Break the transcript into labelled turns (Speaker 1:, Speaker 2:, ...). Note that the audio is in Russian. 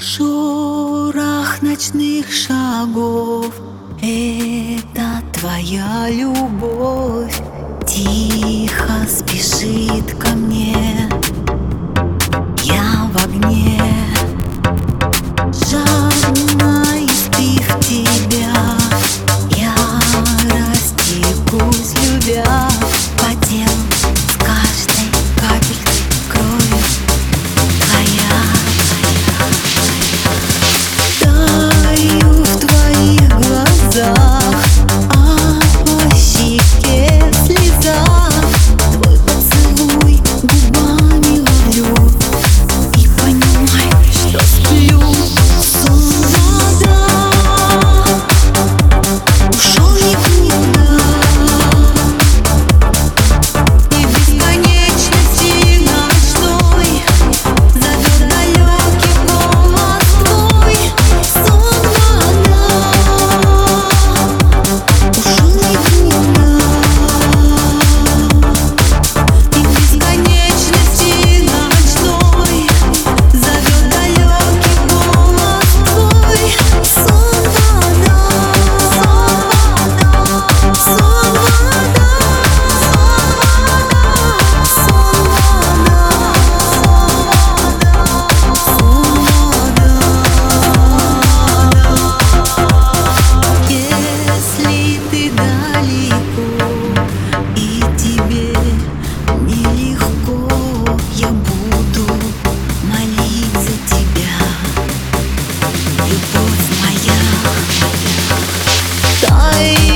Speaker 1: Шорох ночных шагов Это твоя любовь. Тихо спешит ко мне away